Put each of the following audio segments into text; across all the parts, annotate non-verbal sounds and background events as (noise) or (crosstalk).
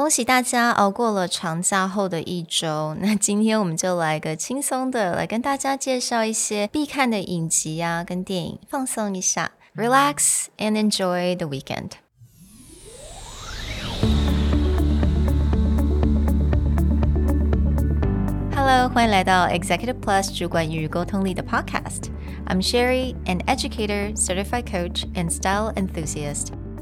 恭喜大家熬过了长假后的一周。那今天我们就来个轻松的，来跟大家介绍一些必看的影集啊，跟电影，放松一下，relax and enjoy the weekend。Hello，欢迎来到 Executive Plus 主管与沟通力的 Podcast。I'm Sherry, an educator, certified coach, and style enthusiast.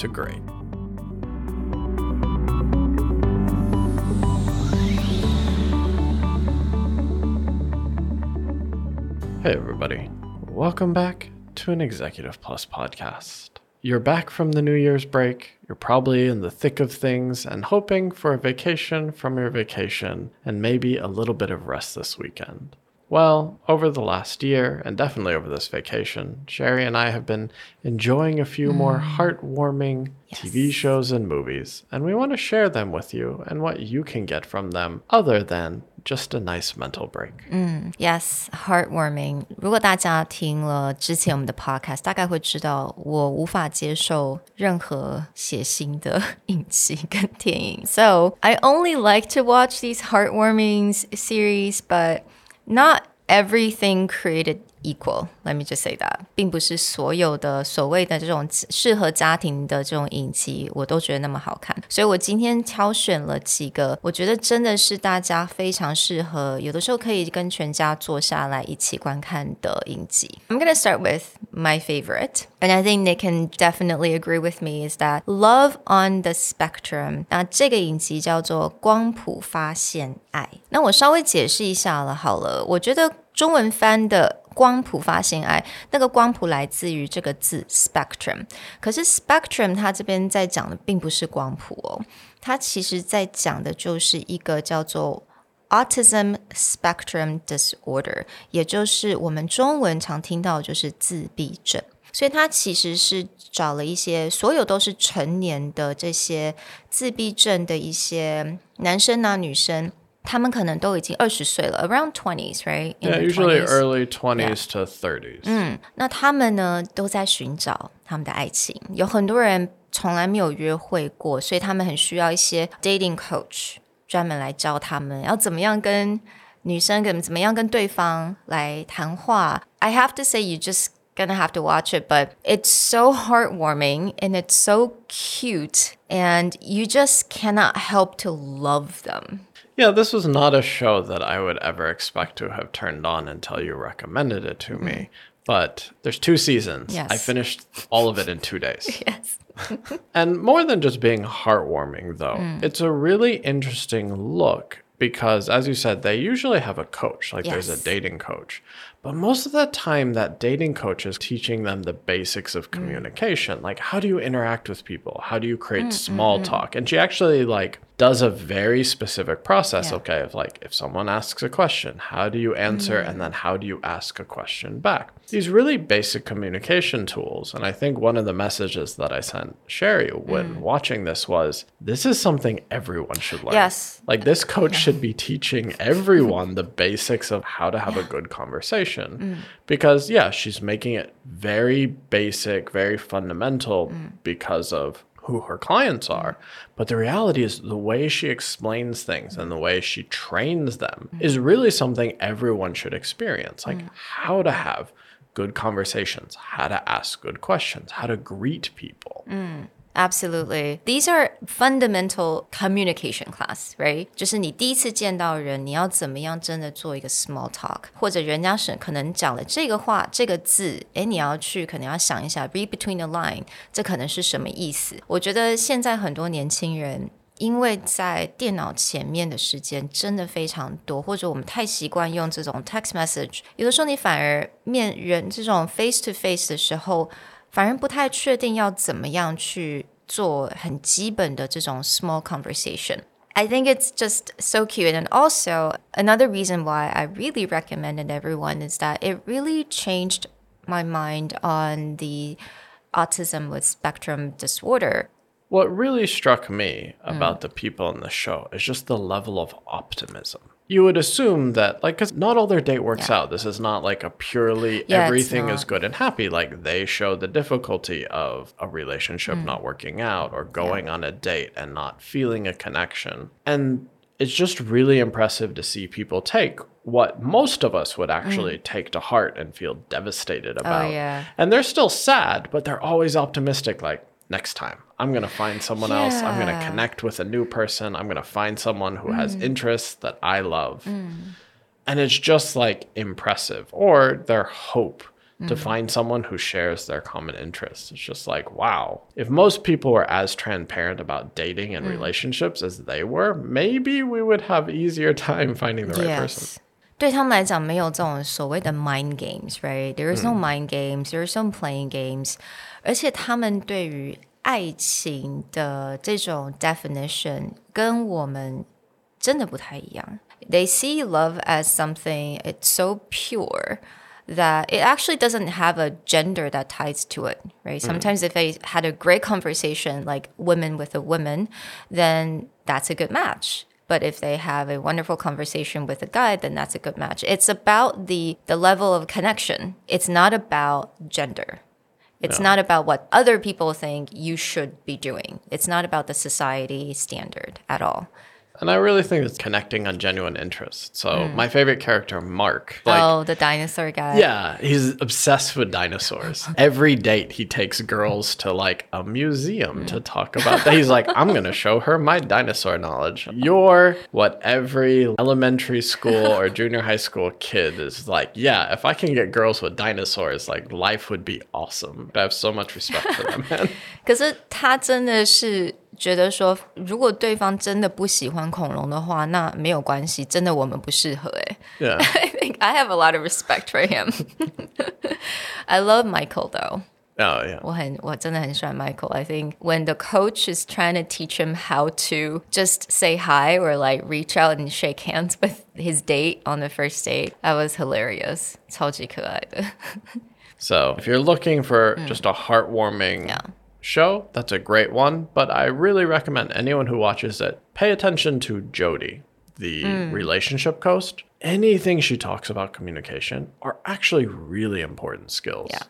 to great. Hey, everybody. Welcome back to an Executive Plus podcast. You're back from the New Year's break. You're probably in the thick of things and hoping for a vacation from your vacation and maybe a little bit of rest this weekend. Well, over the last year, and definitely over this vacation, Sherry and I have been enjoying a few mm. more heartwarming yes. TV shows and movies, and we want to share them with you and what you can get from them other than just a nice mental break. Mm, yes, heartwarming. 如果大家听了之前我们的 podcast，大概会知道我无法接受任何血腥的影集跟电影。So (laughs) I only like to watch these heartwarming series, but not everything created equal. Let me just say that，并不是所有的所谓的这种适合家庭的这种影集，我都觉得那么好看。所以我今天挑选了几个，我觉得真的是大家非常适合，有的时候可以跟全家坐下来一起观看的影集。I'm gonna start with my favorite, and I think they can definitely agree with me is that Love on the Spectrum。那这个影集叫做光谱发现爱。那我稍微解释一下了，好了，我觉得中文翻的。光谱发现爱，那个光谱来自于这个字 spectrum。可是 spectrum 它这边在讲的并不是光谱哦，它其实在讲的就是一个叫做 autism spectrum disorder，也就是我们中文常听到就是自闭症。所以它其实是找了一些所有都是成年的这些自闭症的一些男生啊女生。他们可能都已经二十岁了，around twenties, right? Yeah, usually early twenties to thirties. 嗯，那他们呢都在寻找他们的爱情。有很多人从来没有约会过，所以他们很需要一些 dating coach 专门来教他们要怎么样跟女生跟怎么样跟对方来谈话。I have to say, you just gonna have to watch it, but it's so heartwarming and it's so cute, and you just cannot help to love them. Yeah, this was not a show that I would ever expect to have turned on until you recommended it to mm. me. But there's two seasons. Yes. I finished all of it in two days. (laughs) yes. (laughs) and more than just being heartwarming, though, mm. it's a really interesting look because, as you said, they usually have a coach, like yes. there's a dating coach. But most of the time, that dating coach is teaching them the basics of mm. communication. Mm. Like, how do you interact with people? How do you create mm, small mm, talk? And she actually, like, does a very specific process. Yeah. Okay, of like if someone asks a question, how do you answer, mm. and then how do you ask a question back? These really basic communication tools. And I think one of the messages that I sent Sherry when mm. watching this was this is something everyone should learn. Yes. Like this coach yeah. should be teaching everyone the basics of how to have a good conversation. Mm. Because, yeah, she's making it very basic, very fundamental mm. because of who her clients are. But the reality is, the way she explains things and the way she trains them is really something everyone should experience. Like how to have good conversations, how to ask good questions, how to greet people. Mm. Absolutely. These are fundamental communication class, right? 就是你第一次见到人，你要怎么样真的做一个 small talk，或者人家是可能讲了这个话这个字，诶，你要去可能要想一下，read between the line，这可能是什么意思？我觉得现在很多年轻人。因为在电脑前面的时间真的非常多，或者我们太习惯用这种 text message，有的时候你反而面人这种 face to face 的时候， 反而不太确定要怎么样去 做很基本的这种 small conversation。I think it's just so cute. And also, another reason why I really recommend it everyone is that it really changed my mind on the autism with spectrum disorder. What really struck me about mm. the people in the show is just the level of optimism. You would assume that, like, because not all their date works yeah. out. This is not like a purely yeah, everything is good and happy. Like, they show the difficulty of a relationship mm. not working out or going yeah. on a date and not feeling a connection. And it's just really impressive to see people take what most of us would actually mm. take to heart and feel devastated oh, about. Oh, yeah. And they're still sad, but they're always optimistic like next time I'm going to find someone yeah. else. I'm going to connect with a new person. I'm going to find someone who mm. has interests that I love. Mm. And it's just like impressive or their hope to mm. find someone who shares their common interests. It's just like, wow. If most people were as transparent about dating and mm. relationships as they were, maybe we would have easier time (laughs) finding the right yes. person. 对他们来讲，没有这种所谓的 mind games，right? There is no mind games. There is no playing games. 而且他们对于 爱情的这种 definition 跟我们真的不太一样。They see love as something it's so pure that it actually doesn't have a gender that ties to it, right? Mm. Sometimes if they had a great conversation like women with a woman, then that's a good match. But if they have a wonderful conversation with a guy, then that's a good match. It's about the the level of connection. It's not about gender. It's no. not about what other people think you should be doing. It's not about the society standard at all. And I really think it's connecting on genuine interest. So mm. my favorite character, Mark. Like, oh, the dinosaur guy. Yeah, he's obsessed with dinosaurs. Every date he takes girls to like a museum mm. to talk about that. He's like, I'm gonna show her my dinosaur knowledge. You're what every elementary school or (laughs) junior high school kid is like, yeah, if I can get girls with dinosaurs, like life would be awesome. I have so much respect for them, man. (laughs) 可是他真的是 觉得说，如果对方真的不喜欢恐龙的话，那没有关系，真的我们不适合。哎，Yeah, I (laughs) think I have a lot of respect for him. (laughs) I love Michael though. Oh yeah. 我很我真的很喜欢 Michael. I think when the coach is trying to teach him how to just say hi or like reach out and shake hands with his date on the first date, that was hilarious. 超(laughs) 级可爱的。So if you're looking for just a heartwarming yeah show, that's a great one. But I really recommend anyone who watches it pay attention to Jodi, the mm. relationship coach. Anything she talks about communication are actually really important skills. Yeah.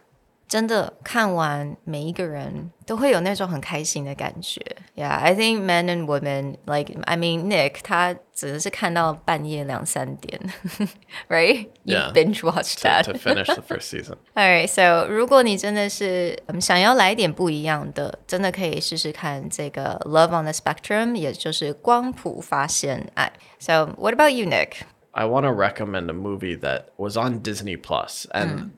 真的看完每一个人都会有那种很开心的感觉。Yeah, I think men and women like I mean Nick 他只是看到半夜两三点，right? (laughs) You yeah, binge watch that to, to finish the first season. (laughs) Alright, so 如果你真的是想要来点不一样的，真的可以试试看这个 Love on the Spectrum，也就是光谱发现爱。So what about you, Nick? I want to recommend a movie that was on Disney Plus and. Mm.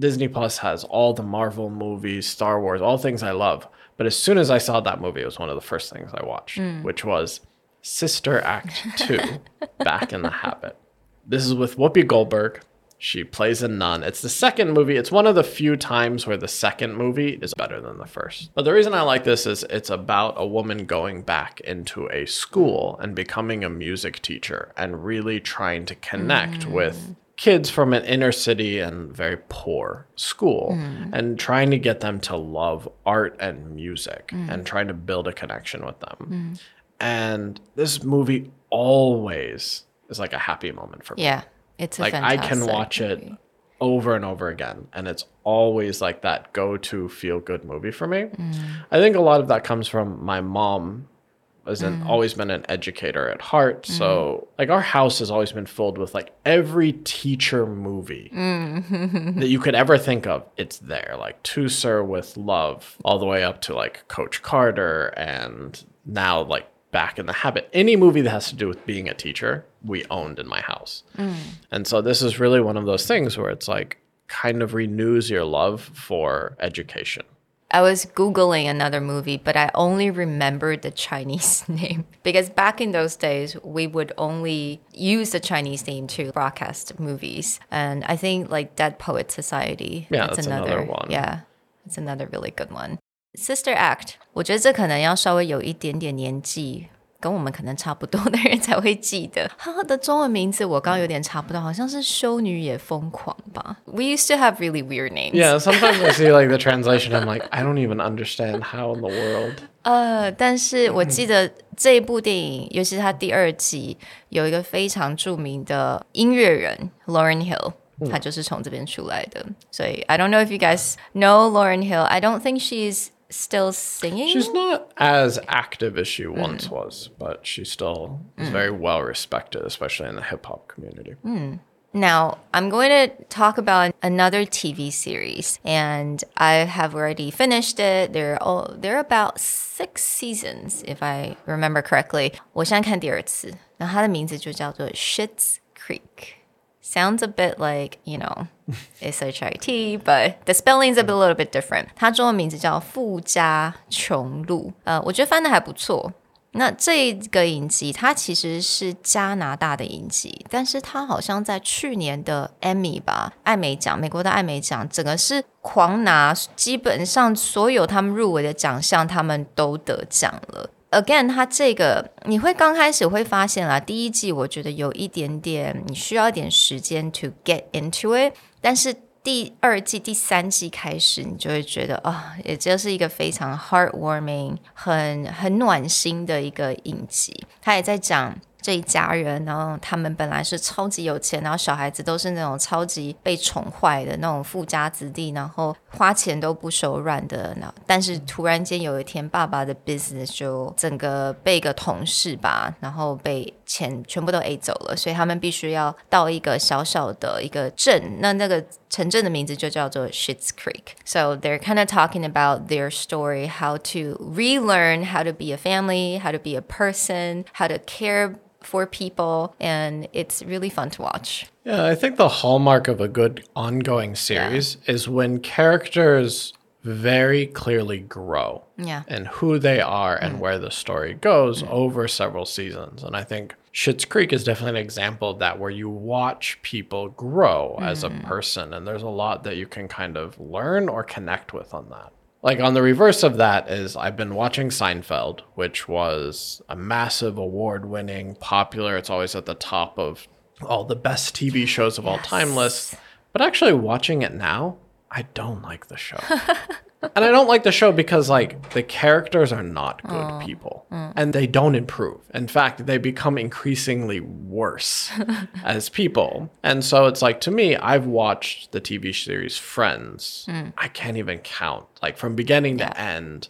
Disney Plus has all the Marvel movies, Star Wars, all things I love. But as soon as I saw that movie, it was one of the first things I watched, mm. which was Sister Act 2 (laughs) Back in the Habit. This is with Whoopi Goldberg. She plays a nun. It's the second movie. It's one of the few times where the second movie is better than the first. But the reason I like this is it's about a woman going back into a school and becoming a music teacher and really trying to connect mm. with kids from an inner city and very poor school mm. and trying to get them to love art and music mm. and trying to build a connection with them. Mm. And this movie always is like a happy moment for me. Yeah. It's like I can watch movie. it over and over again and it's always like that go-to feel good movie for me. Mm. I think a lot of that comes from my mom has mm. always been an educator at heart. Mm. So like our house has always been filled with like every teacher movie mm. (laughs) that you could ever think of. It's there. Like To Sir with Love, all the way up to like Coach Carter and now like Back in the Habit. Any movie that has to do with being a teacher, we owned in my house. Mm. And so this is really one of those things where it's like kind of renews your love for education. I was Googling another movie, but I only remembered the Chinese (laughs) name because back in those days, we would only use the Chinese name to broadcast movies. And I think like Dead Poet Society. Yeah, that's, that's another, another one. Yeah, it's another really good one. Sister Act，我觉得这可能要稍微有一点点年纪。 跟我们可能差不多的人才会记得。它的中文名字我刚有点查不到，好像是修女也疯狂吧。We used to have really weird names. Yeah, sometimes I see like the (laughs) translation, I'm like, I don't even understand how in the world. 呃，但是我记得这一部电影，尤其是它第二集，有一个非常著名的音乐人 Lauryn Hill。她就是从这边出来的，所以 I don't know if you guys know Lauryn Hill. I don't think she's still singing. She's not as active as she once mm. was, but she still is mm. very well respected, especially in the hip hop community. Mm. Now, I'm going to talk about another TV series, and I have already finished it. They're all, they're about six seasons, if I remember correctly. 我现在看第二次，那它的名字就叫做 Schitt's Creek。Sounds a bit like, you know, (laughs) SHIT, but the spelling is a, bit, a little bit different. 它中文名字叫《富家穷路》，呃，我觉得翻的还不错。那这个影集它其实是加拿大的影集，但是它好像在去年的 Emmy 吧，艾美奖，美国的艾美奖，整个是狂拿，基本上所有他们入围的奖项，他们都得奖了。Again，它这个你会刚开始会发现啦，第一季我觉得有一点点，你需要一点时间 to get into it。但是第二季、第三季开始，你就会觉得啊，也就是一个非常 heartwarming、很很暖心的一个影集。他也在讲。这一家人，然后他们本来是超级有钱，然后小孩子都是那种超级被宠坏的那种富家子弟，然后花钱都不手软的。那但是突然间有一天，爸爸的 business 就整个被一个同事吧，然后被钱全部都 A 走了，所以他们必须要到一个小小的一个镇，那那个城镇的名字就叫做 Schitt's Creek. So they're kind of talking about their story, how to relearn how to be a family, how to be a person, how to care for people, and it's really fun to watch. Yeah, I think the hallmark of a good ongoing series yeah. is when characters very clearly grow yeah. and who they are and mm. where the story goes mm. over several seasons. And I think Schitt's Creek is definitely an example of that where you watch people grow mm. as a mm. person and there's a lot that you can kind of learn or connect with on that. Like on the reverse of that is I've been watching Seinfeld, which was a massive award winning, popular, it's always at the top of all the best TV shows of yes. all time lists. But actually watching it now, I don't like the show. and I don't like the show because like the characters are not good oh. people mm. and they don't improve. In fact, they become increasingly worse (laughs) as people. And so it's like to me, I've watched the TV series Friends. Mm. I can't even count like from beginning yeah. to end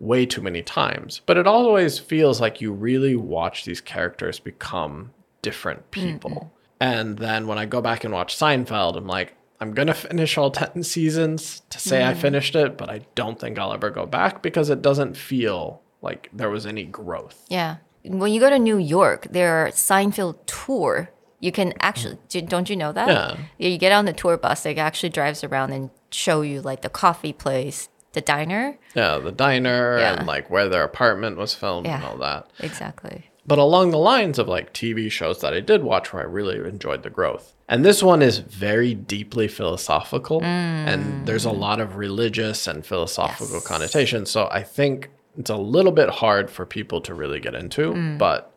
way too many times. But it always feels like you really watch these characters become different people. Mm-hmm. And then when I go back and watch Seinfeld, I'm like, I'm gonna finish all 10 seasons to say mm. I finished it, but I don't think I'll ever go back because it doesn't feel like there was any growth. Yeah. When you go to New York, there are Seinfeld tour. You can actually, don't you know that? Yeah. You get on the tour bus, it actually drives around and show you like the coffee place, the diner. Yeah, the diner yeah. and like where their apartment was filmed yeah, and all that. Exactly. But along the lines of like TV shows that I did watch where I really enjoyed the growth. And this one is very deeply philosophical, mm. and there's a lot of religious and philosophical yes. connotations. So I think it's a little bit hard for people to really get into, mm. but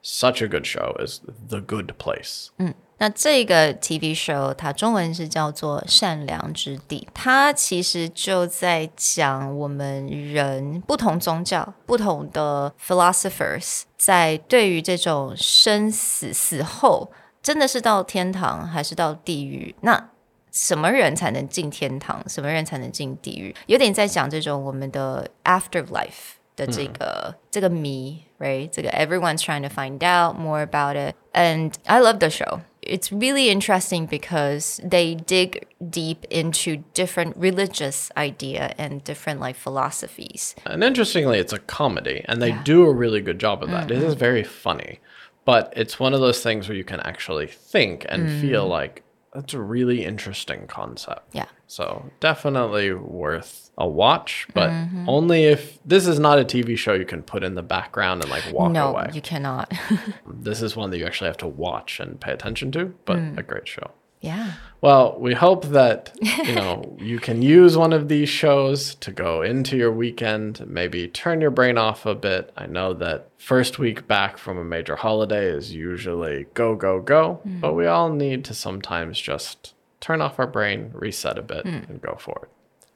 such a good show is The Good Place. 嗯，那这个 TV show 它中文是叫做《善良之地》，它其实就在讲我们人不同宗教、不同的 philosophers 在对于这种生死死后。真的是到天堂还是到地狱？那什么人才能进天堂？什么人才能进地狱？有点在讲这种我们的 afterlife 的这个、嗯、这个谜，right？这个 everyone's trying to find out more about it. And I love the show. It's really interesting because they dig deep into different religious idea and different like philosophies. And interestingly, it's a comedy, and they yeah. do a really good job of that. Mm -hmm. It is very funny but it's one of those things where you can actually think and mm. feel like that's a really interesting concept. Yeah. So definitely worth a watch, but mm-hmm. only if this is not a TV show you can put in the background and like walk no, away. you cannot. (laughs) this is one that you actually have to watch and pay attention to, but mm. a great show. Yeah. Well, we hope that you (laughs) know you can use one of these shows to go into your weekend, maybe turn your brain off a bit. I know that first week back from a major holiday is usually go go go, mm. but we all need to sometimes just turn off our brain, reset a bit, mm. and go forward.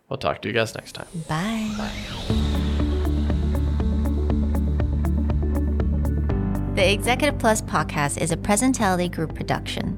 We'll talk to you guys next time. Bye. Bye. The Executive Plus podcast is a Presentality Group production,